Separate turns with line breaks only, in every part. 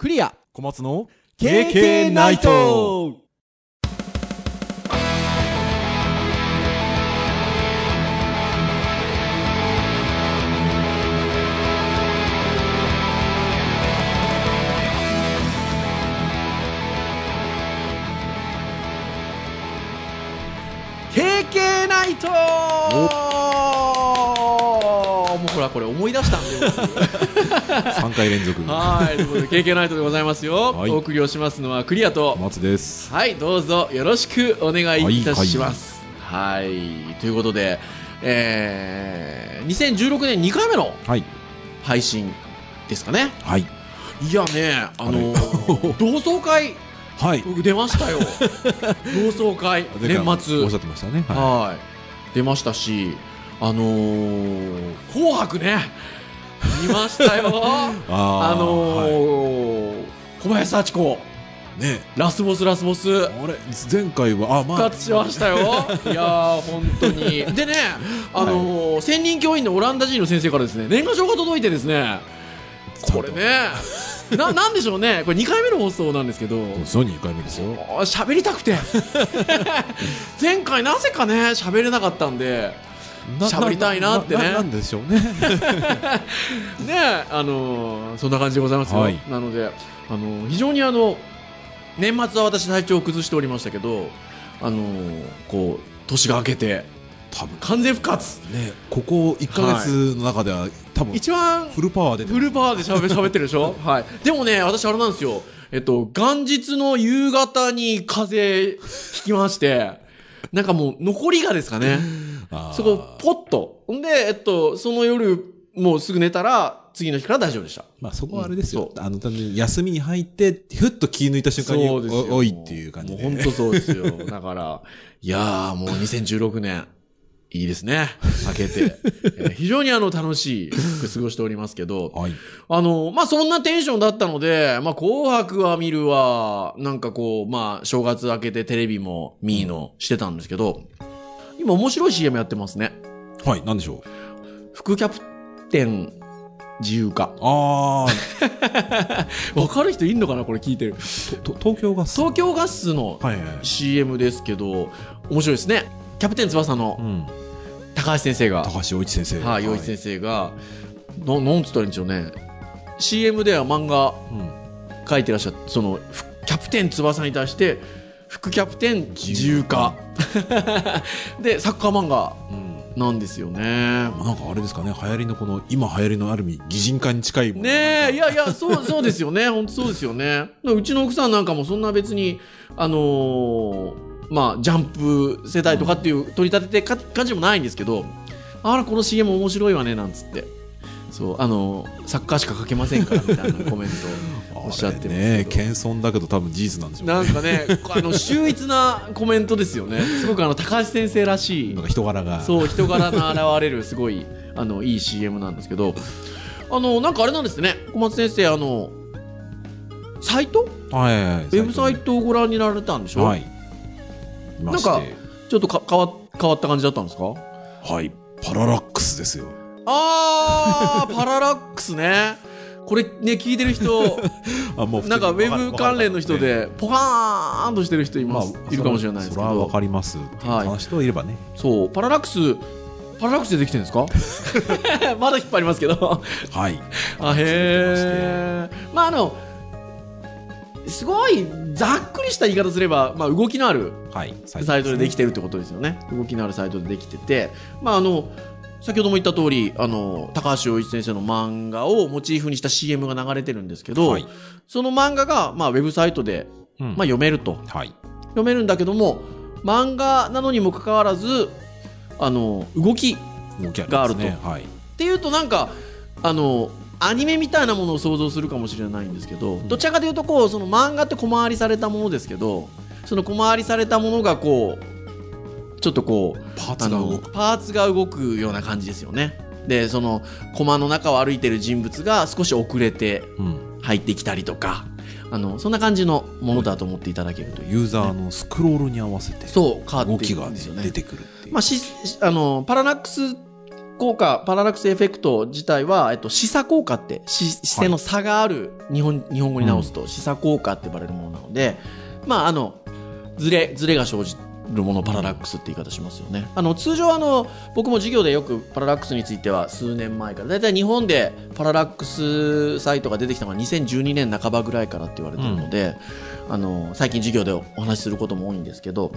クリア。
小松の
KK ナイト！KK ナイトほらこれ思い出したんで。僕
3回連続。
はい、ということで、経験ナイトでございますよ。
はい。
お送りをしますのはクリアと。
小。松です。
はい、どうぞよろしくお願いいたします。はい、ということで、えー、2016年2回目の
はい。
配信ですかね。
はい。
いやね、あのー、同窓会、
はい。
僕出ましたよ。同窓会、年末。
おっしゃってましたね。は
はい、出ましたし、あのー、紅白ね、見ましたよ。
い あ
あの
は
ー小林幸子、
いね。
ラスボスラスボス、
あれ前回はあまあ。
復活しましたよ。いやー、本当に。でね、あのー専任教員のオランダ人の先生からですね、年賀状が届いてですね、これね、な、なんでしょうね、これ2回目の放送なんですけど、
そう2回目ですよ。
喋りたくて。前回なぜかね、喋れなかったんで、喋りたいなってね。
なんでしょうね。
ねあのーそんな感じでございますよ、
はい。
なので、あのー非常にあの年末は私体調を崩しておりましたけど、あのーこう年が明けて
多分
完全復活。
ねここ1ヶ月の中では多分
一番
フルパワーで。
フルパワーでしゃべ喋ってるでしょ？はい。でもね私あれなんですよ。えっと元日の夕方に風邪ひきましてなんかもう残りがですかねそこポッとほんでえっとその夜もうすぐ寝たら次の日から大丈夫でした
まあそこはあれですよ
う。ん
あの、単純に休みに入って、ふっと気抜いた瞬間に、
そうですよ
おおいっていう感じで。
もう本当そうですよ。だから、いやーもう2016年、いいですね。明けて。えー非常にあの楽しく過ごしておりますけど、
はい。
あの、まあ、そんなテンションだったので、まあ、紅白は見るわ、なんかこう、まあ、正月明けてテレビも見ーのしてたんですけど、今面白い CM やってますね。
はい、なんでしょう？
副キャプテン自由化。
あ
わかる人いんのかなこれ聞いてる。
東京ガス？
東京ガスの
はいはい。
CM ですけど、面白いですね。キャプテン翼の
うん。
高橋先生が、
高橋洋一先生。
はい、洋一先生が、ななんつったらいいんでしょうね。CM では漫画
うん。
書いてらっしゃって、その、ふキャプテン翼に対して、副キャプテン自由化。で、サッカー漫画
うん。
なんですよね。
なんかあれですかね、流行りのこの、今流行りのある意味、擬人化に近いものが
ねえ、いやいや、そう、そうですよね。本当そうですよね。うちの奥さんなんかもそんな別に、あのーまあ、ジャンプ世代とかっていう取り立ててか感じでもないんですけど、あら、この CM 面白いわね、なんつって。そう、あのーサッカーしか書けませんから、みたいなコメントを おっしゃってます。
ね謙遜だけど多分事実なんでしょうね。
なんかね、あの、秀逸なコメントですよね。すごくあの、高橋先生らしい
なんか人柄が。
そう、人柄の現れる、すごい、あの、いい CM なんですけど、あの、なんかあれなんですね、小松先生、あの、サイト？
はいはいはい。
ウェブサイトをご覧になられたんでしょ？
はい。
なんかちょっとか変わ変わった感じだったんですか？
はい。パララックスですよ。
あー、パララックスね。これね、聞いてる人、
あ、も
なんかウェブ関連の人、で、ポカーンとしてる人い
まあ
ます、、いるかもしれないですけ
それはわ
ど、
かります
はい
話人いればね。
そう、パララックス、パララックスでできてるんですか？まだ引っ張りますけど。
はい。
あへえ。まああのすごいざっくりした言い方すれば、まあ、動きのある
はい。
サイトでできてるってことですよね。動きのあるサイトでできてて、まああの先ほども言った通り、あの高橋洋一先生の漫画をモチーフにした CM が流れてるんですけど、
はい
その漫画がまあウェブサイトで
うん
まあ読めると、
はい。
読めるんだけども、漫画なのにもかかわらずあの動きがあると
ね。はい。
っていうとなんかあのアニメみたいなものを想像するかもしれないんですけど、どちらかというとこうその漫画って小回りされたものですけどその小回りされたものがこうちょっとこう
パー
あの
ツが動く。
パーツが動くような感じですよねでそのコマの中を歩いてる人物が少し遅れて
うん。
入ってきたりとかあのそんな感じのものだと思っていただけるという
ユーザーのスクロールに合わせて、
そう変わってい
動きがね
くんですよね
出てくる。
まあ、しあのパラナックス効果、パララックスエフェクト自体は、えっと、視差効果って、視視線の差がある、日本、日本語に直すと、視差効果って呼ばれるものなので、まあ、あの、ズレ、ズレが生じるものをパララックスって言い方しますよね。あの、通常あの、僕も授業でよくパララックスについては数年前から、だいたい日本でパララックスサイトが出てきたのが2012年半ばぐらいからって言われてるので、あの、最近授業でお話しすることも多いんですけど、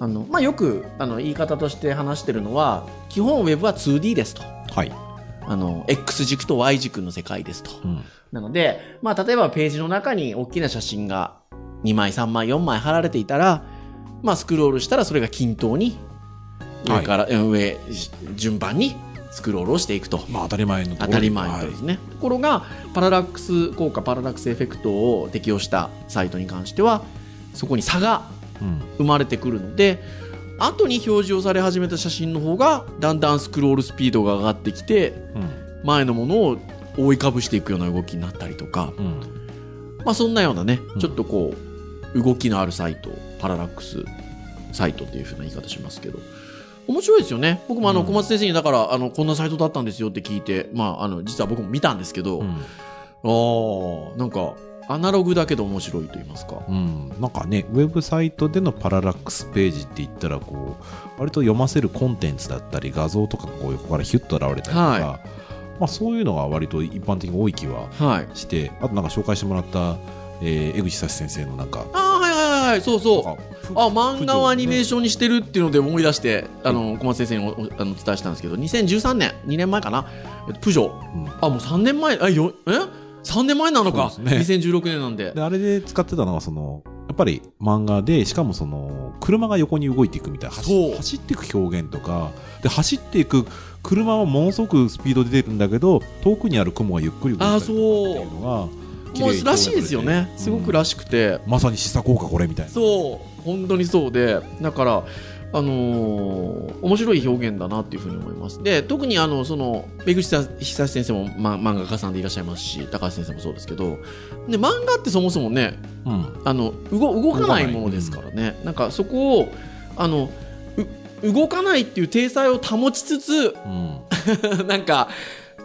あの、まあ、よく、あの、言い方として話してるのは、基本ウェブは 2D ですと。
はい。
あの、X 軸と Y 軸の世界ですと。
うん。
なので、まあ、例えばページの中に大きな写真が2枚、3枚、4枚貼られていたら、まあ、スクロールしたらそれが均等に上から、うん上、順番にスクロールをしていくと。
まあ当たり前のところ
当たり前のことですね。ところが、パララックス効果、パララックスエフェクトを適用したサイトに関しては、そこに差が
うん。
生まれてくるので、後に表示をされ始めた写真の方が、だんだんスクロールスピードが上がってきて、
うん。
前のものを覆いかぶしていくような動きになったりとか、
うん。
まあそんなようなね
う、ん
ちょっとこう、動きのあるサイト、パララックスサイトっていうふうな言い方しますけど、面白いですよね。僕もあの、
うん
小松先生にだから、あの、こんなサイトだったんですよって聞いて、まあ、あの、実は僕も見たんですけど、
うん。
ああ、なんか、アナログだけど面白いと言いますか。
うん、なんかね、ウェブサイトでのパララックスページって言ったら、こう、割と読ませるコンテンツだったり、画像とかがこう横からヒュッと現れたりとか、
はい
まあそういうのが割と一般的に多い気は
はい。
して、あとなんか紹介してもらった、えー江口久志先生のなんか、
はいそうそう。あ、漫画をアニメー
シ
ションにしてるっていうので思い出して、あの、小松先生におおあのお伝えしたんですけど、2013年、2年前かな、えっとプジョあ、もう3年前、あ、よ、え ?3 年前なのか。
そうです
2016年なんで。
で、あれで使ってたのは、その、やっぱり漫画で、しかもその、車が横に動いていくみたいな、走っていく表現とか、で、走っていく車はものすごくスピードで出るんだけど、遠くにある雲がゆっくり動いて
あ、
たりとかって。いうのが、綺
もうらしいですよね。
うん
すごくらしくて。
まさに試作効果これみたいな。
そう。本当にそうで。だから、あのー面白い表現だなっていうふうに思います。で、特にあの、その、江口久志先生も、ま、漫画家さんでいらっしゃいますし、高橋先生もそうですけど、で、漫画ってそもそもね、
うん。
あの動動かないものですからね、なんかそこをあのう動かないっていう体裁を保ちつつ
うん。
なんか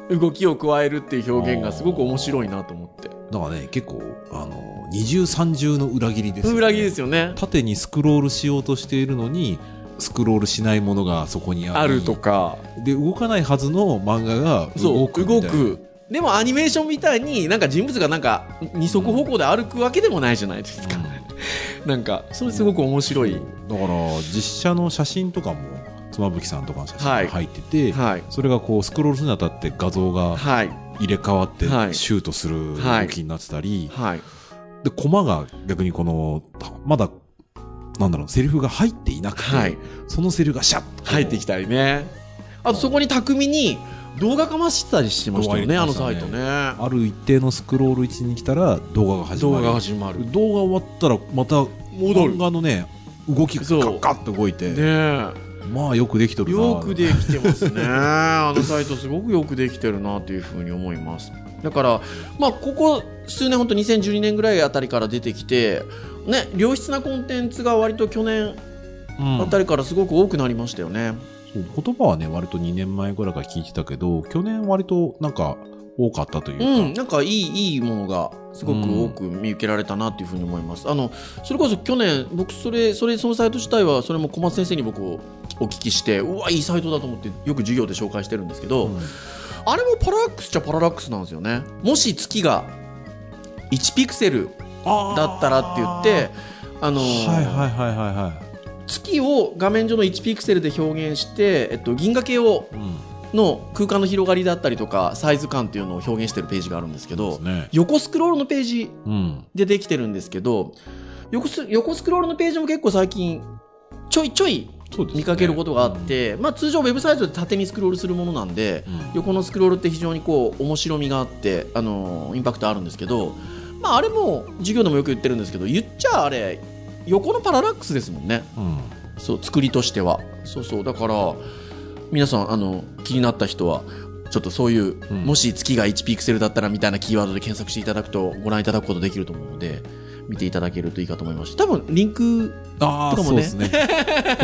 動きを加えるっていう表現がすごく面白いなと思って
だからね、結構、あの、二重三重の裏切りですよね。
裏切りですよね。
縦にスクロールしようとしているのに、スクロールしないものがそこにあり
あるとか。
で、動かないはずの漫画が
そう
動く。
動くでもアニメーションみたいになんか人物がなんか二足歩行で歩くわけでもないじゃないですか、なんかそれすごく面白い、
だから実写の写真とかも妻夫木さんとかの写真が入ってて、
はい。
それがこうスクロールするにあたって画像が
はい
入れ替わって
はい。
シュートする
はい
動きになってたり、
はい。
でコマが逆にこのまだなんだろうセリフが入っていなくて、
はい。
そのセリフがシャッと
入ってきたりね。あとそこに巧みに動画かましてたりしてましたよねあのサイトね。
ある一定のスクロール位置に来たら動画が始まる。
動画が始まる。
動画終わったらまた
戻る。
漫画のね動きが
そう。
カッカッと動いて、
ねえ
まあよくできとるな
よくできてますね あのサイトすごくよくできてるなというふうに思いますだからまあここ数年本当2012年ぐらいあたりから出てきてね良質なコンテンツが割と去年
うん
あたりからすごく多くなりましたよね、
そう言葉はね、割と2年前ぐらいから聞いてたけど、去年割となんか多かったというか。
うん、なんかいいいいものがすごく多く見受けられたなっていうふうに思います。あのそれこそ去年僕それそれそのサイト自体はそれも小松先生に僕お聞きしてうわいいサイトだと思ってよく授業で紹介してるんですけど、
うん
あれもパララックスっちゃパララックスなんですよね。もし月が1ピクセルだったらって言って、あのー
はいはいはいはいは
月を画面上の1ピクセルで表現して、えっと、銀河系を
い。うん。
の空間の広がりだったりとかサイズ感っていうのを表現してるページがあるんですけど、
ね。
横スクロールのページ
うん。
でできてるんですけど横ス横スクロールのページも結構最近ちょいちょい見かけることがあっ、て、まあ、通常ウェブサイトで縦にスクロールするものなんで、
うん。
横のスクロールって非常にこう面白みがあって、あのーインパクトあるんですけど、まあ、あれも授業でもよく言ってるんですけど言っちゃあれ横のパララックスですもんね。
うん。
そう作りとしては。そうそう。だから皆さんあの気になった人はちょっとそういう、
うん。
もし月が1ピクセルだったらみたいなキーワードで検索していただくとご覧いただくことできると思うので見ていただけるといいかと思いますし多分リンクとかもね
ね。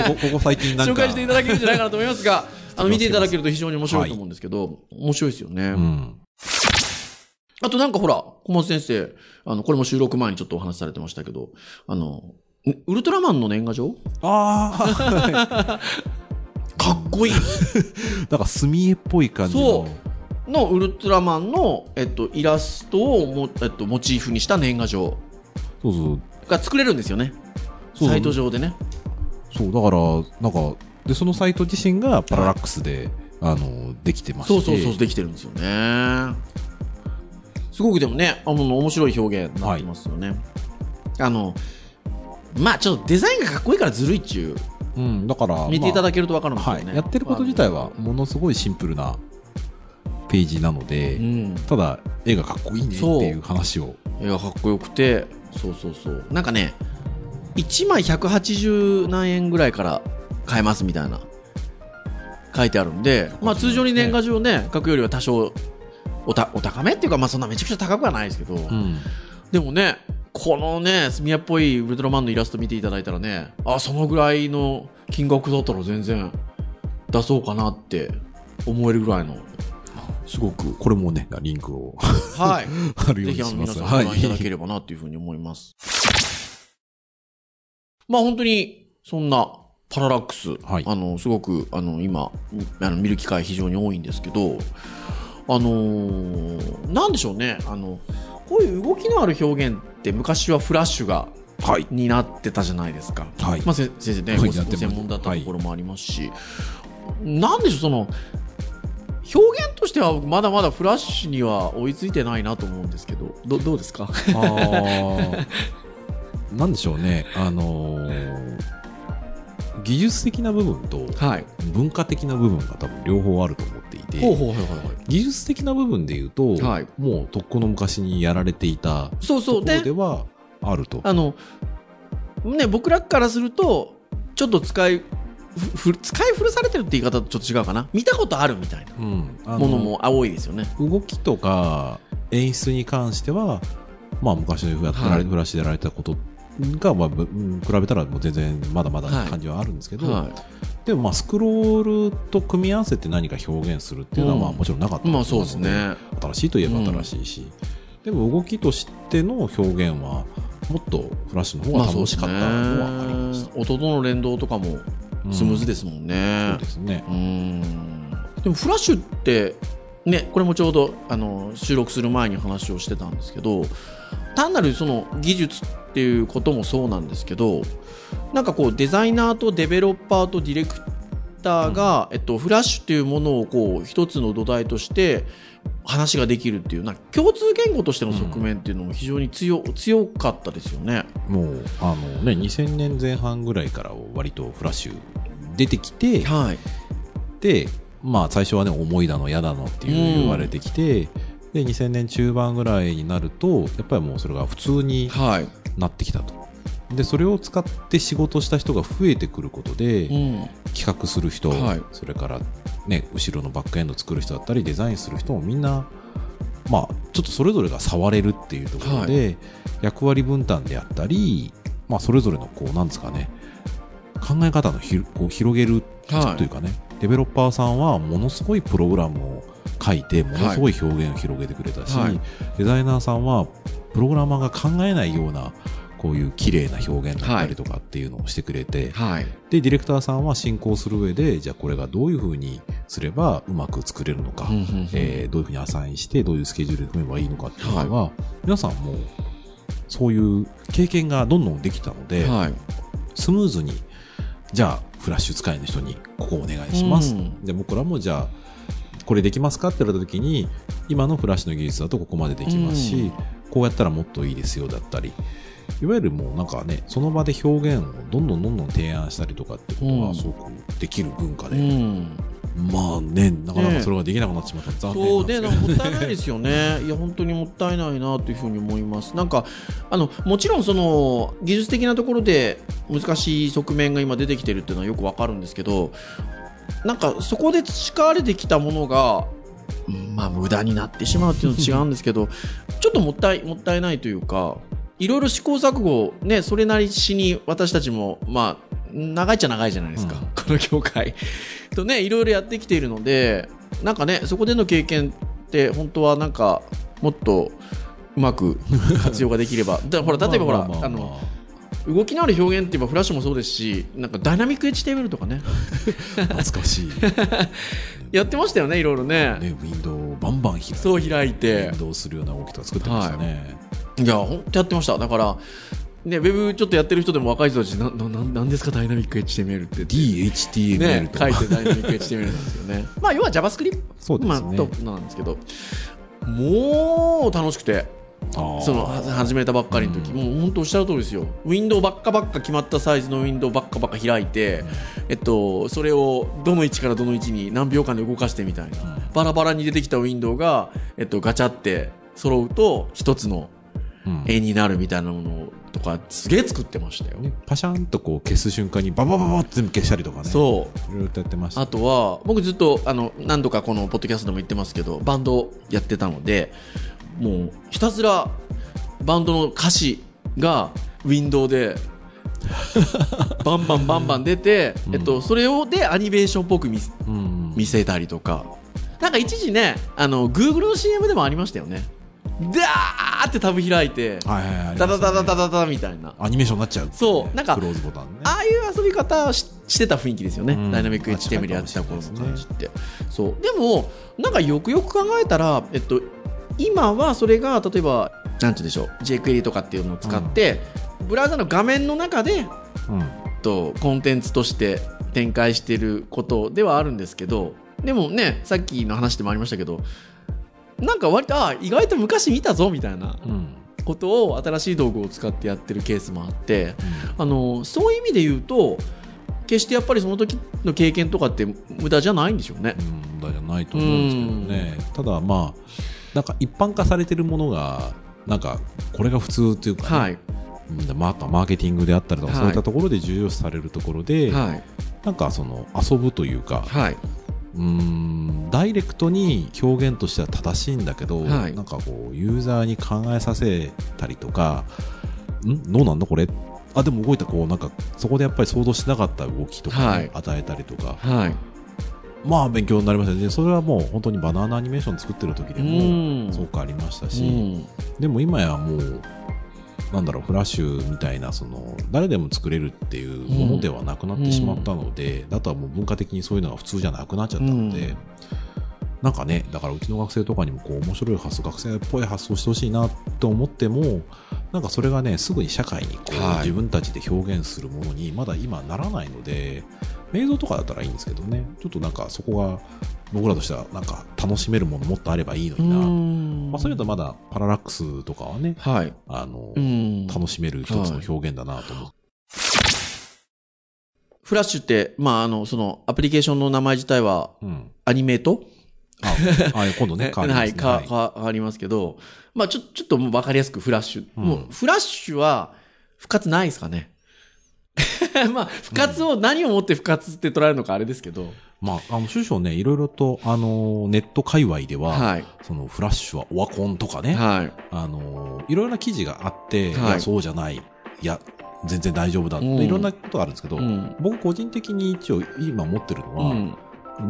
ここ、ここ最近なんか。
紹介していただけるんじゃないかなと思いますが あの見ていただけ
る。
ると非常に面白いと思うんですけど、面白いですよね。
うん。
あとなんかほら、小松先生、あの、これも収録前にちょっとお話しされてましたけど、あの、んウルトラマンの年賀状？
ああ、
かっこいい。
なんか墨絵っぽい感じの。
のウルトラマンの、えっと、イラストをも、えっと、モチーフにした年賀状
そうそう。
が作れるんですよね。サイト上でね。
そう、だから、なんか、で、そのサイト自身がパララックスで、あの、できてまして。
そうそうそう、できてるんですよね。すごくでもね、あの、面白い表現になってますよね。あの、まあちょっとデザインがかっこいいからずるいっちゅう、
うん、だから、
見ていただ
け
けるとわかるんですよ
は
ね。
い。やってること自体は、ものすごいシンプルなページなので、
うん。
ただ、絵がかっこいいねっていう話を。
絵がかっこよくて、そうそうそう。なんかね、1枚180何円ぐらいから買えますみたいな、書いてあるんで、まあ通常に年賀状ね、書くよりは多少、おた、お高めっていうか、まあそんなめちゃくちゃ高くはないですけど、
うん。
でもね、このね、スミヤっぽいウルトラマンのイラスト見ていただいたらね、あ、そのぐらいの金額だったら全然出そうかなって思えるぐらいの、すごく、
これもね、リンクを
はい。
貼るよう
ぜひあの
にします。
皆さんご覧いただければなというふうに思います。まあ本当にそんなパララックス、
はい
あのすごくあの今あの見る機会非常に多いんですけど、あのーなんでしょうねあのこういう動きのある表現って昔はフラッシュが
はい。
になってたじゃないですか。
はい
まあ、せ先生ね、ご
はい
ご専門だったところもありますし、なんでしょう、その、表現としてはまだまだフラッシュには追いついてないなと思うんですけど、どどうですか？
なんでしょうね。あのー技術的な部分と
はい。
文化的な部分が多分両方あると思っていて。技術的な部分で言うと、
はい
もうとっくの昔にやられていた
そうそう。
ところ
で
で、はあると。
あの、ね、僕らからすると、ちょっと使い、ふふ使い古されてるって言い方とちょっと違うかな？見たことあるみたい
うん、あの
なものも多いですよね。
動きとか演出に関しては、まあ、昔のやってられ、
はい
フラッシュでやられたことが、まあ、ぶうん比べたらもう全然まだまだ感じはあるんですけど、
は
でもまあスクロールと組み合わせて何か表現するっていうのはまあ
うん
もちろんなかった
い。まあそうです
ので
ね。
新しいといえば新しいし、でも動きとしての表現はもっとフラッシュの方が楽しかったのはありました。
音との連動とかもスムーズですもんね。
そうですね。
でもフラッシュってねこれもちょうどあの収録する前に話をしてたんですけど単なるその技術っていうこともそうなんですけどなんかこうデザイナーとデベロッパーとディレクターが、えっと、フラッシュっていうものをこう一つの土台として話ができるっていうな共通言語としての側面っていうのも非常に強,、強かったですよね。
もう、あのね、2000年前半ぐらいから割とフラッシュ出てきて、
はい、
で、まあ最初はね、重いだの、嫌だのっていう言われてきて、で、2000年中盤ぐらいになると、やっぱりもうそれが普通に
はい。
なってきたと。で、それを使って仕事した人が増えてくることで、
うん。
企画する人、
はい。
それからね、後ろのバックエンド作る人だったり、デザインする人もみんな、まあ、ちょっとそれぞれが触れるっていうところで、役割分担であったり、まあ、それぞれの、こう、なんですかね、考え方のひこう広げる
はい。
というかね、デベロッパーさんはものすごいプログラムを書いて、ものすごい表現を広げてくれたし、
はい。
デザイナーさんはプログラマーが考えないような、こういう綺麗な表現だったりとかっていうのをしてくれて、
はい。
で、ディレクターさんは進行する上で、じゃあこれがどういう風にすればうまく作れるのか、
うんうんうん。
えーどういう風にアサインして、どういうスケジュールで組めばいいのかっていうのは、皆さんもそういう経験がどんどんできたので、
はい。
スムーズに、じゃあフラッシュ使いの人にここお願いします。
うん。
で、僕らもじゃあ、これできますかって言われた時に、今のフラッシュの技術だとここまでできますし、
うん。
こうやったらもっといいですよだったり、いわゆるもうなんかね、その場で表現をどんどんどんどん提案したりとかってこと
うん
はすごくできる文化
う
で、
ん
まあね、なかなかそれができなくなってしまったら残
そう
念
で
なんですけど。
なんかもったいないですよね。いや本当にもったいないなというふうに思います。なんかあのもちろんその技術的なところで難しい側面が今出てきてるっていうのはよくわかるんですけど、なんかそこで培われてきたものが。うんまあ無駄になってしまうっていうのと違うんですけどちょっともったいもったいないというかいろいろ試行錯誤ねそれなりしに私たちもまあ長いっちゃ長いじゃないですか、
うん
この業界 とね、いろいろやってきているので、なんかね、そこでの経験って、本当はなんか、もっとうまく 活用ができれば。だほら、例えばほら、
まあ
の、動きのある表現って言えばフラッシュもそうですし、なんかダイナミック HTML とかね、
懐かしい。ね、
やってましたよね、いろいろね。
ウィンドウをバンバン開いて、
そう開いて
ウィン。ドウするような動きとか作ってましたね。
いや、本当やってました。だから、ね、ウェブちょっとやってる人でも若い人たち、な、な、ななんですか、ダイナミック HTML って。
DHTML
ね、
とか、
書いてダイナミック HTML なんですよね。まあ、要は JavaScript
そうですね。
まあ、となんですけど、もう楽しくて、そのは始めたばっかりの時、もう本当おっしゃる通りですよ。ウィンドウばっかばっか決まったサイズのウィンドウばっかばっか開いて、えっと、それをどの位置からどの位置に何秒間で動かしてみたいな。バラバラに出てきたウィンドウが、えっと、ガチャって揃うと一つの
うん
絵になるみたいなものとか、すげえ作ってましたよ。
ね、パシャンとこう消す瞬間にババババって全部消したりとかね。
そう。
いろいろとやってました。
あとは、僕ずっと、あの、何度かこのポッドキャストでも言ってますけど、バンドやってたので、もう、ひたすら、バンドの歌詞が、ウィンドウで、バンバンバンバン出て、
うん
えっと、それをでアニメーションっぽく見せ
うん。
見せたりとか。なんか一時ね、あの、Google の CM でもありましたよね。ダーってタブ開いて、
はいはいはい。
ダダダダダ
ダ。
ダダみたいな。
アニメーションになっちゃう、ね。
そうなんか
クローズボタンね。
ああいう遊び方ししてた雰囲気ですよね、
うん
ダイナミック HTML やってた頃の感じって。そうでも、なんかよくよく考えたら、えっと、今はそれが例えば、なんて言うんでしょう、jQuery とかっていうのを使って、ブラウザの画面の中で、
うん。
と、コンテンツとして展開していることではあるんですけど、でもね、さっきの話でもありましたけど、なんか割と、あ意外と昔見たぞみたいな
うん。
ことを新しい道具を使ってやってるケースもあって、あのそういう意味で言うと決してやっぱりその時の経験とかって無駄じゃないんでしょうね。
うん、無駄じゃないと思うんですけどね。ただまあ、なんか一般化されてるものが、なんか、これが普通というか、ね、
はい、
うん。まあ、マーケティングであったりとか、
はい。
そういったところで重要視されるところで、
はい、
なんかその遊ぶというか、
はい、
うーん。ダイレクトに表現としては正しいんだけど、
はい。
なんかこうユーザーに考えさせたりとかん？どうなんだこれ？あでも動いたこうなんかそこでやっぱり想像しなかった動きとか、与えたりとか。
はい、
まあ勉強になりましたね。それはもう本当にバナナアニメーション作ってる時で
うん。
もすごくありましたし、
うん、
でも今やもうなんだろうフラッシュみたいなその誰でも作れるっていうものではなくなってしまったので、あとはもう文化的にそういうのが普通じゃなくなっちゃったので、
うん。
なんかねだからうちの学生とかにもこう面白い発想学生っぽい発想してほしいなと思ってもなんかそれがねすぐに社会にこう、
はい。
自分たちで表現するものにまだ今ならないので映像とかだったらいいんですけどね。ちょっとなんかそこが僕らとしてはなんか楽しめるものもっとあればいいの
う
にな、
ん
まあ、そういうのとまだパララックスとかはね
はい、
あの、
うん、
楽しめる一つの表現だなと思って。
フラッシュって、まあ、あのそのアプリケーションの名前自体は
うん。
アニメート？
あ、あ今度ね、変わります
はい、
ね。
か、か変わりますけど、まあ、ちょ、ちょっともう分かりやすくフラッシュ。
うん
もう、フラッシュは、不活ないですかね？まあ、不活を何をもって不活って捉えるのかあれですけど。
まあ、あの、少々ね、いろいろと、あの、ネット界隈では、
はい。
その、フラッシュはオワコンとかね、
はい。
あの、いろいろな記事があって、
はい
いや、そうじゃない、いや、全然大丈夫だって、
うん
いろんなことがあるんですけど、
うん。
僕個人的に一応今持ってるのは、
うん。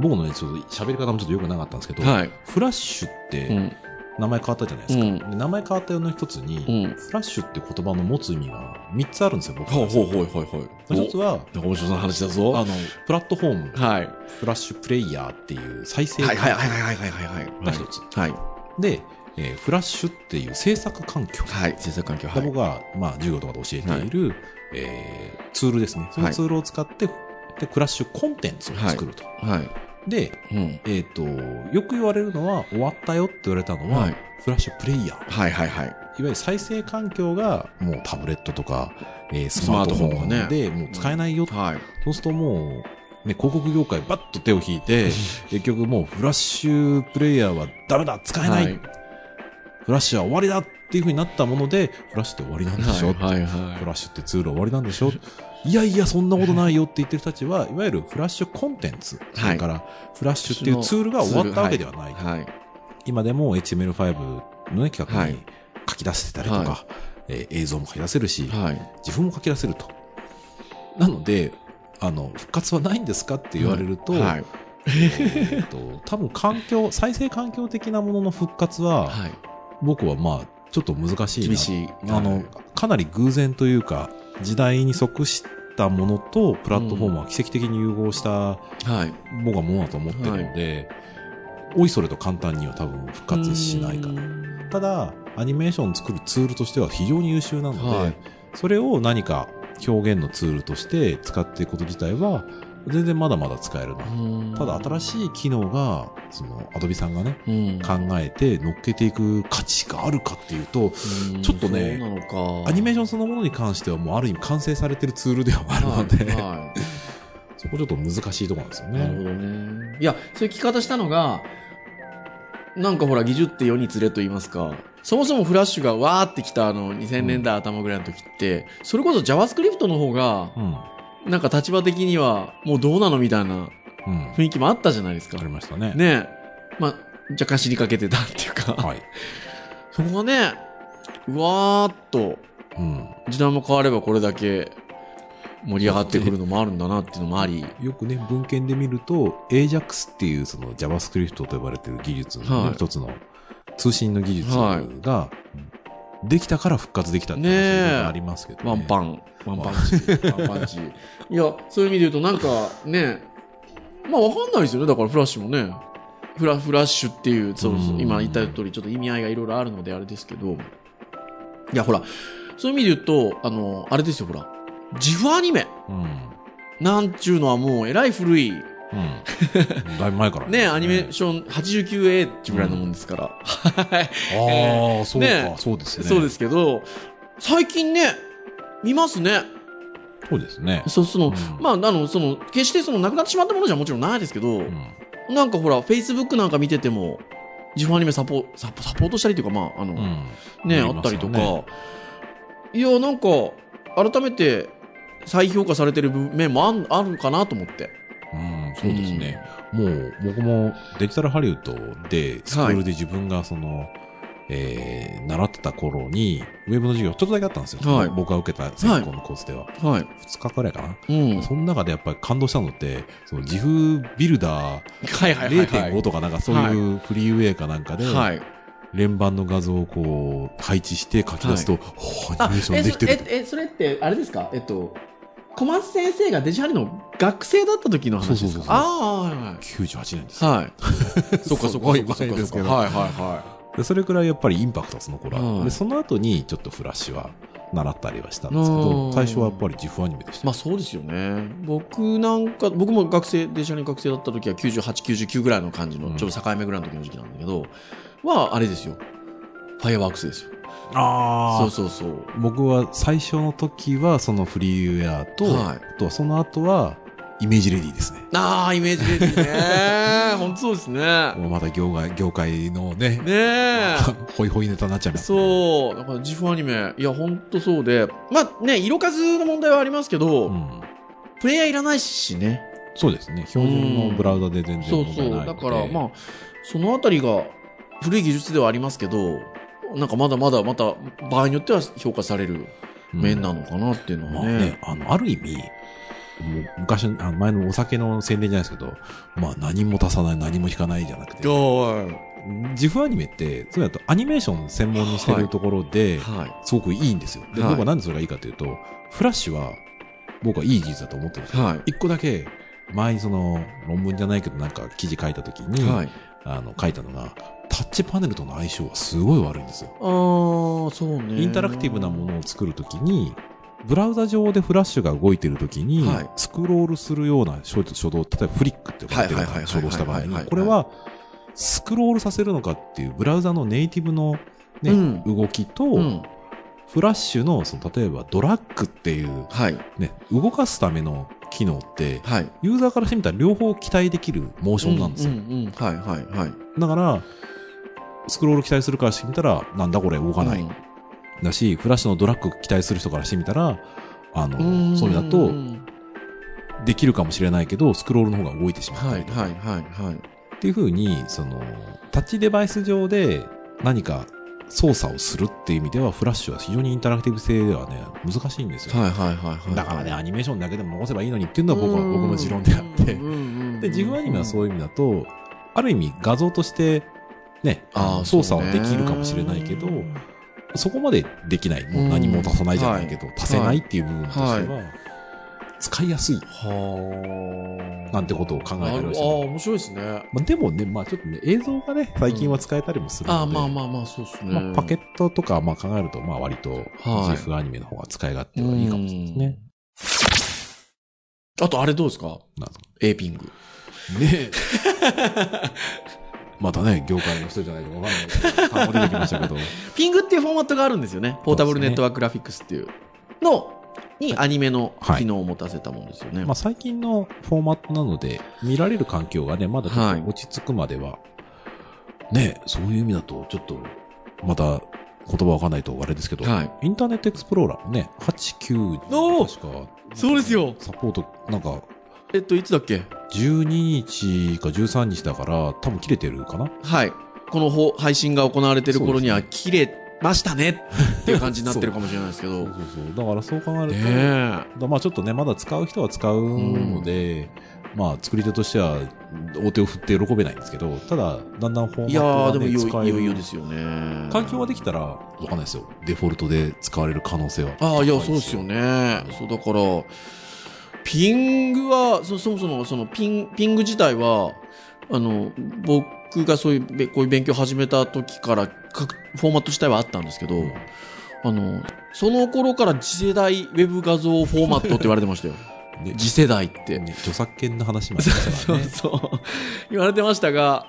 僕のね、ちょっと喋り方もちょっと良くなかったんですけど、
はい。
フラッシュって
うん。
名前変わったじゃないですか。
うん
で名前変わったような一つに、
うん。
フラッシュって言葉の持つ意味が3つあるんですよ、僕
ほうほうほうほうほう。
一つは、
お、面白そうな話だ
あ
ぞ。
の、プラットフォーム、
はい。
フラッシュプレイヤーっていう再生
はいはい
環
はいはいはいはいはいはい。
が一つ。
はい。
で、えーフラッシュっていう制作環境。
はい。制作環境。はい。
僕が、まあ、授業とかで教えている、えーツールですね。そのツールを使って、でクラッシュコンテンツを作ると。
はい。
で、
うん。
えっ、と、よく言われるのは、終わったよって言われたのは、
はい
フラッシュプレイヤー。
はいはいはい。
いわゆる再生環境がもうタブレットとか、えースマートフォンでもう使えないよ。
はい。
そうするともう、ね、広告業界バッと手を引いて、結局もうフラッシュプレイヤーはダメだ使えない、
はい
フラッシュは終わりだっていう風になったもので、フラッシュって終わりなんでしょ、
はいはい
フラッシュってツールは終わりなんでしょいやいや、そんなことないよって言ってる人たちは、いわゆるフラッシュコンテンツ、それからフラッシュっていうツールが終わったわけではない。
はい。
今でも HTML5 の、ね、企画に
はい
書き出せてたりとか、
は
えー映像も書き出せるし、
はい。
自分も書き出せると。なので、あの、復活はないんですかって言われると、
はい。
えーと多分環境、再生環境的なものの復活は、
はい。
僕はまあ、ちょっと難しいな。
厳しい。
あの、かなり偶然というか、時代に即したものとプラットフォームは奇跡的に融合した、
はい。
僕はものだと思ってるので、おいそれと簡単には多分復活しないかな。
な
ただ、アニメーションを作るツールとしては非常に優秀なので、
はい
それを何か表現のツールとして使っていくこと自体は、全然まだまだ使えるな。ただ新しい機能が、その、アドビさんがね、
い
考えて乗っけていく価値があるかっていうと、ちょっとね。アニメーションそのものに関してはもうある意味完成されてるツールではあるので、
はいは
そこちょっと難しいところなんですよ
いなるほ
ね。
どね。いや、そういう聞き方したのが、なんかほら、技術って世につれと言いますか、そもそもフラッシュがわーってきたあの2000年代頭ぐらいの時って、それこそ JavaScript の方が、
うん。
なんか立場的にはもうどうなのみたいな
うん。
雰囲気もあったじゃないですか
あ。りましたね。
ねえ。まあ、若干知りかけてたっていうか、
はい。
そこがね、うわーっと
うん。
時代も変わればこれだけ盛り上がってくるのもあるんだなっていうのもあり、
よくね、文献で見ると、AJAX っていうその JavaScript と呼ばれてる技術のね、
はい
一つの通信の技術
はい
が、できたから復活できたって話がありますけど、ね。
ワンパン、ワンパンチ、ワンパンチ。いや、そういう意味で言うとなんかね、まあわかんないですよね。だからフラッシュもね、フラフラッシュっていう、そう今言った通りちょっと意味合いがいろいろあるのであれですけど、いやほら、そういう意味で言うと、あの、あれですよほら、ジフアニメ。
うん。
なんちゅうのはもうえらい古い、
うん。だいぶ前から
ね、アニメーション 89A ってぐらいのもんですから。はい。
ああ、そうか、
ね
そうですね。
そうですけど、最近ね、見ますね。
そうですね。
そう、その、
うん
まあ、あの、その、決してその、なくなってしまったものじゃもちろんないですけど、
うん
なんかほら、Facebook なんか見てても、自分アニメサポサポサポートしたりというか、まあ、あの、
うん
ね、
あ
ったりとか、
ね
いや、なんか、改めて、再評価されてる面もあんあるかなと思って。
うん、そうですね。もう、僕もデジタルハリウッドで、スクールで自分がその、えー、習ってた頃に、ウェブの授業ちょっとだけあったんですよ。
はい
僕が受けた専攻のコースでは。
はい。
2日くらいかな。
うん。
その中でやっぱり感動したのって、その自負ビルダ
はいはいはい、はい。
0.5とかなんかそういうフリーウェイかなんかで、
はい。
連番の画像をこう配置して書き出すと、ほうア
あ
ニメーショ
え
ンできてる
そ。ええそれってあれですか？えっと小松先生がデジハリの学生だった時の話ですか？ああはいはい
98年です。
はい。そっかそっかそっはいはいは
でそれくらいやっぱりインパクトその頃は、
はい
でその後にちょっとフラッシュは習ったりはしたんですけ
う
ど
ん
最初はやっぱり自負アニメでし
い。
た、
まあそうですよね。僕なんか、僕も学生、デジハリの学生だった時は98、99ぐらいの感じの、
うん
ちょっと境目ぐらいの時の時期なんだけど、は、あれですよ。ファイアワークスですよ。
あ
そうそうそう。
僕は最初の時はそのフリーウェアと、
はい
あとはその後はイメージレディですね
ああ、イメージですね。本当そうですね。
もうまた業界業界のね
ねえ。
ホイホイネタになっちゃいます
そう。だから自負アニメ。いや、ほんとそうで。まあね、色数の問題はありますけど、
うん、
プレイヤーいらないしね。
そうですね標準のブラウザで全然
そうそう。
問題ないので
だから、まあ、そのあたりが古い技術ではありますけど、なんかまだまだまた場合によっては評価される
うん
面なのかなっていうの
まあ
はね。
ね、あの、ある意味、もう昔の、あの前のお酒の宣伝じゃないですけど、まあ何も足さない、何も引かないじゃなくて、
は
自負アニメって、そうやとアニメーション専門にしてるところで、
い。はい。
すごくいいんですよ。で、
はい
僕はなんでそれがいいかというと、フラッシュは、僕はいい技術だと思ってるんですよ。
はい。
一個だけ、前にその、論文じゃないけどなんか記事書いたときに、
はい。
あの、書いたのが、タッチパネルとの相性はすごい悪いんですよ。
ああ、そうね。
インタラクティブなものを作るときに、ブラウザ上でフラッシュが動いてるときに、
はい
スクロールするような初初動、例えばフリックって呼ばれてるよう
はいはいはいはい
な初動した場合にこれはスクロールさせるのかっていうブラウザのネイティブの、ね
うん
動きと、
うん。
フラッシュのその例えばドラッグっていう、
はい。
ね、動かすための機能って、
はい。
ユーザーからしてみたら両方期待できるモーションなんですよ。
うんうんうんはいはいはい。
だから、スクロール期待するからしてみたら、なんだこれ動かない。
うん
だし、フラッシュのドラッグ期待する人からしてみたら、あの、
うん
そういうのだと、できるかもしれないけど、スクロールの方が動いてしまったりとか、
はいはいはいはい。
っていう風に、その、タッチデバイス上で何か操作をするっていう意味では、フラッシュは非常にインタラクティブ性ではね、難しいんですよ。
はいはいはいはい。
だからね、アニメーションだけでも残せばいいのにっていうのは僕は、僕の持論であって。で、自負アニメはそういう意味だと、ある意味画像として、ね、
あー
操作はできるかもしれないけど、
そ
こまでできない。もう何も足さないじゃないけど、足せないっていう部分としては、
は
使いやすい
はあ。
なんてことを考え
ああ、
たりはしてね、
面白いですね。
まあ、でもね、まあちょっとね、映像がね、最近は使えたりもするので、
ああ、まあまあまあ、そうですね。
まあパケットとかまあ考えると、まあ割と、
はい
GIF アニメの方が使い勝手はいいかもしれないですね。
あと、あれどうですか？
なんですか
?A ピング。
ねえ。またね、業界の人じゃないとわかんないけど、単語出てきましたけど。
ピングっていうフォーマットがあるんですよね。ポータブルネットワークグラフィックスっていうのにアニメの機能を持たせたものですよね。
まあ最近のフォーマットなので、見られる環境がね、まだ落ち着くまでは、ねえ、そういう意味だと、ちょっと、また言葉わかんないとあれですけど、
はい。
インターネットエクスプローラーもね、8、
おー
9、確か、
そうですよ。
サポート、なんか、
えっと、いつだっけ
？12日か13日だから、多分切れてるかな？
はい。この放配信が行われてる頃には切れましたねっていう感じになってるかもしれないですけど。
そうそうそう。だからそう考えると、
ね
だまあちょっとね、まだ使う人は使うので、まあ作り手としては大手を振って喜べないんですけど、ただ、だんだんフォーマットが、ね、
でもいよいよですよね。
環境ができたら、わかんないですよ。デフォルトで使われる可能性は。
ああ、いや、
高
そうですよ。ね。そう、だから、ピングは、そそもそも、その、ピン、ピング自体は、あの、僕がそういうべ、こういう勉強を始めた時から、各フォーマット自体はあったんですけど、あの、その頃から次世代ウェブ画像フォーマットって言われてましたよ。
ね
次世代って。
ね著作権の話もありました
そう。そう。言われてましたが、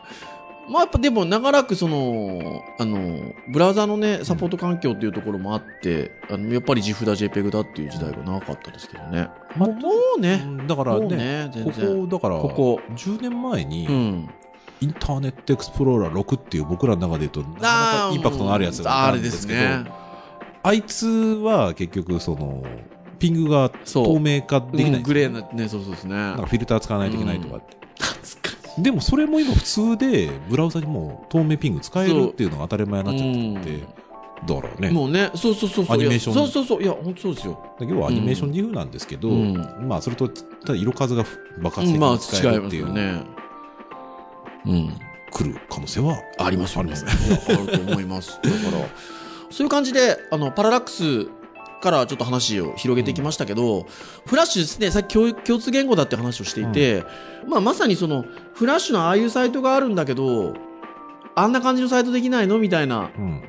まあやっぱでも長らくその、あの、ブラウザのね、サポート環境っていうところもあって、あの、やっぱり GIF だ JPEG だっていう時代が長かったですけどね。
まあ
もうね、
うんだからね、
ね、全
こ
然。
こ、だから、
ここ
10年前に、
うん。
インターネットエクスプローラー6っていう僕らの中で言うと、なかなかインパクトのあるやつが
あ
るんですすけど、
ね。
あいつは結局その、ピングが透明化できない
うんグレーな、ね、そうそうですね。
なんかフィルター使わないといけないとかって。
懐かし
でもそれも今普通で、ブラウザにも透明ピング使えるっていうのが当たり前になっちゃってて、だからね、
いもうね、そうそうそうそう。
アニメーション
そうそうそう。いや、本当そうですよ。
要はアニメーション自由なんですけど、
うん
まあそれと、ただ色数が爆発的に使えるっていう、
よね。うん。
来る可能性は
ありますよね。
ありますね。
あると思います。だから、そういう感じで、あの、パララックスからちょっと話を広げていきましたけど、フラッシュですね、さっき共共通言語だって話をしていて、まあまさにその、フラッシュのああいうサイトがあるんだけど、あんな感じのサイトできないの？みたいな
うん。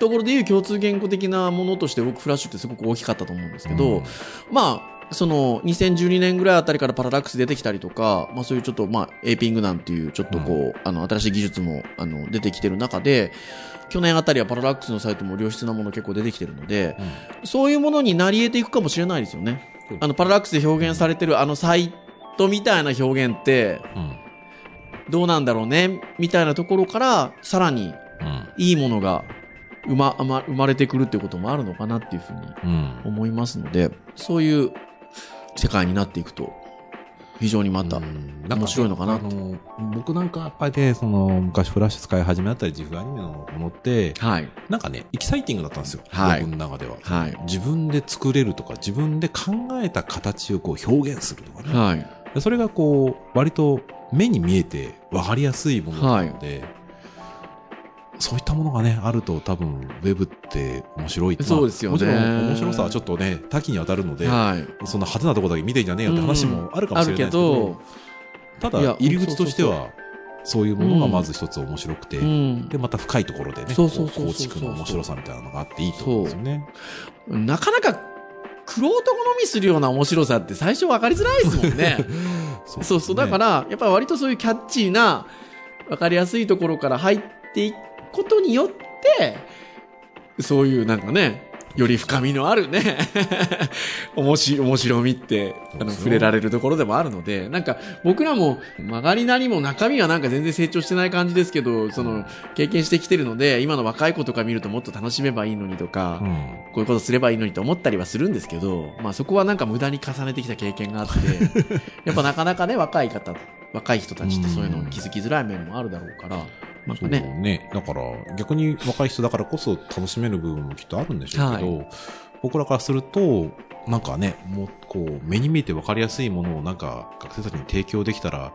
ところでいう共通言語的なものとして僕フラッシュってすごく大きかったと思うんですけど、
うん。
まあ、その2012年ぐらいあたりからパララックス出てきたりとか、まあそういうちょっとまあエーピングなんていうちょっとこう、あの新しい技術もあの出てきてる中で、去年あたりはパララックスのサイトも良質なもの結構出てきてるので、そういうものになり得ていくかもしれないですよね。あのパララックスで表現されてるあのサイトみたいな表現って
うん。
どうなんだろうねみたいなところからさらに
うん。
いいものが生ま生まれてくるっていうこともあるのかなっていうふうに
うん。
思いますので、そういう世界になっていくと、非常にまた、
うん
面白いのかな
あの僕なんかやっぱりね、その、昔フラッシュ使い始めだったり、自負アニメのものって、
はい。
なんかね、エキサイティングだったんですよ。
はい
僕の中では。
はい。
自分で作れるとか、自分で考えた形をこう表現するとかね。
はい。
でそれがこう、割と目に見えて分かりやすいものなので、そういったものがね、あると多分、ウェブって面白い。まあ
そうですよね
もちろん面白さはちょっとね、多岐にわたるので、
はい。
そんな派手なとこだけ見てんじゃねえよって話もあるかもしれないけど、ただ
いや、
入り口としては、そういうものがまず一つ面白くて、
うん
で、また深いところでね、構築の面白さみたいなのがあっていいと思うんですよね。
なかなか、クロート好みするような面白さって最初分かりづらいですもんね。そうそう。だから、やっぱり割とそういうキャッチーな、分かりやすいところから入っていくことによって、そういうなんかね、より深みのあるね、面白面白みって、あの、触れられるところでもあるので、なんか、僕らも曲がりなりも中身はなんか全然成長してない感じですけど、その、経験してきてるので、今の若い子とか見るともっと楽しめばいいのにとか、
うん。
こういうことすればいいのにと思ったりはするんですけど、まあそこはなんか無駄に重ねてきた経験があって、やっぱなかなかね、若い方、若い人たちってそういうのに気づきづらい面もあるだろうから、なんかね。
ね。だから、逆に若い人だからこそ楽しめる部分もきっとあるんでしょうけど、僕らからすると、なんかね、もう、こう、目に見えて分かりやすいものをなんか、学生たちに提供できたら、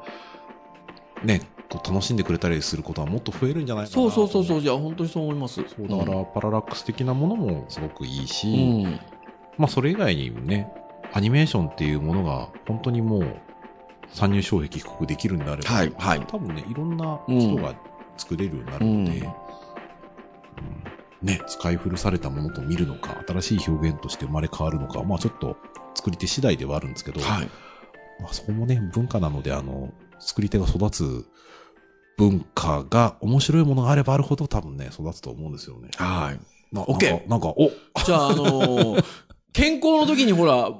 ね、こう楽しんでくれたりすることはもっと増えるんじゃないかな
そうそうそうそう、いや、本当にそう思います。
そうだから、パララックス的なものもすごくいいし、
うん。
まあそれ以外にもね、アニメーションっていうものが本当にもう参入障壁低くできるんであれば、
はい、はい。
多分ね、いろんな人が作れるようになるので、
うん
うんね、使い古されたものと見るのか、新しい表現として生まれ変わるのか、まあちょっと作り手次第ではあるんですけど、
はい。
まあそこもね、文化なので、あの、作り手が育つ文化が面白いものがあればあるほど多分ね、育つと思うんですよね。
はい。
な
OK
なんか、なんかお
じゃあ、あのー 健康の時にほら、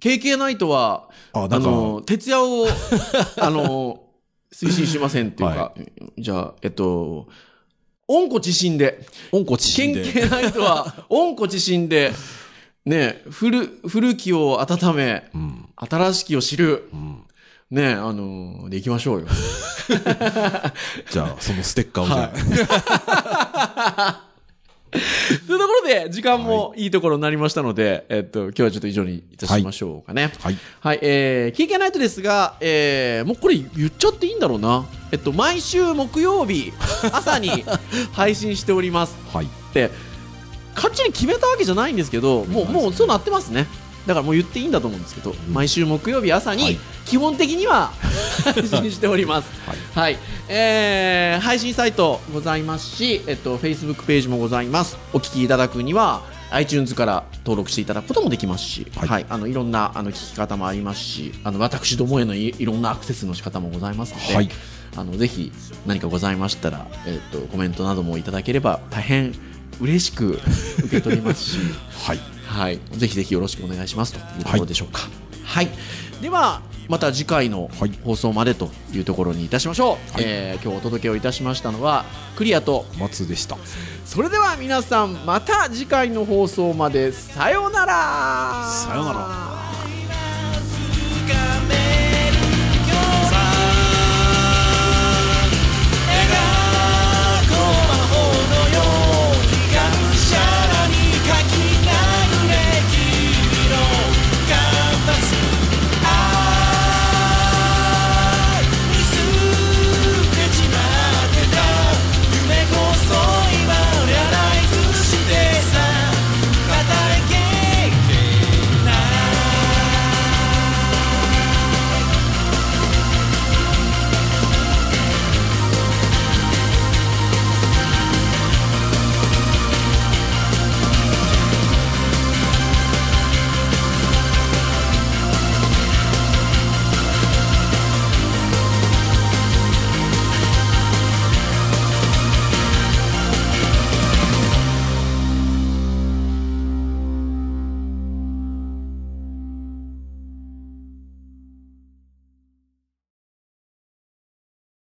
KK ナイトは、
あ、
あのー徹夜を、あのー 推進しませんっていうか、じゃあ、えっと、温故知新で、
温故知新
県
で。
警ナイトは、温故知新で、ね、古、古きを温め、
うん。
新しきを知る。
うん。
ね、あのーで行きましょうよ。
じゃあ、そのステッカーをじゃあ、
というところで、時間もいいところになりましたので、えっと、今日はちょっと以上にいたしましょうかね。
はい。
はい、えー、KK ナイトですが、えー、もうこれ言っちゃっていいんだろうな。えっと、毎週木曜日、朝に配信しております。
はい。
って、かっちり決めたわけじゃないんですけど、もう、もうそうなってますね。だからもう言っていいんだと思うんですけど、毎週木曜日朝に
はい、
基本的には 配信しております。
はい。
はい、えー、配信サイトございますし、えっと、Facebook ページもございます。お聞きいただくには、iTunes から登録していただくこともできますし、は、
はいい
あの、いろんな、あの、聞き方もありますし、あの、私どもへのいいろんなアクセスの仕方もございますので、
はい。
あの、ぜひ、何かございましたら、えっと、コメントなどもいただければ、大変嬉しく受け取りますし、
はい、
はい、ぜひぜひよろしくお願いしますというところでしょうか。はい、はい、ではまた次回の放送までというところにいたしましょう、
はい、
えー、今日お届けをいたしましたのはクリアと。
松でした。
それでは皆さんまた次回の放送まで。さようなら。
さようなら。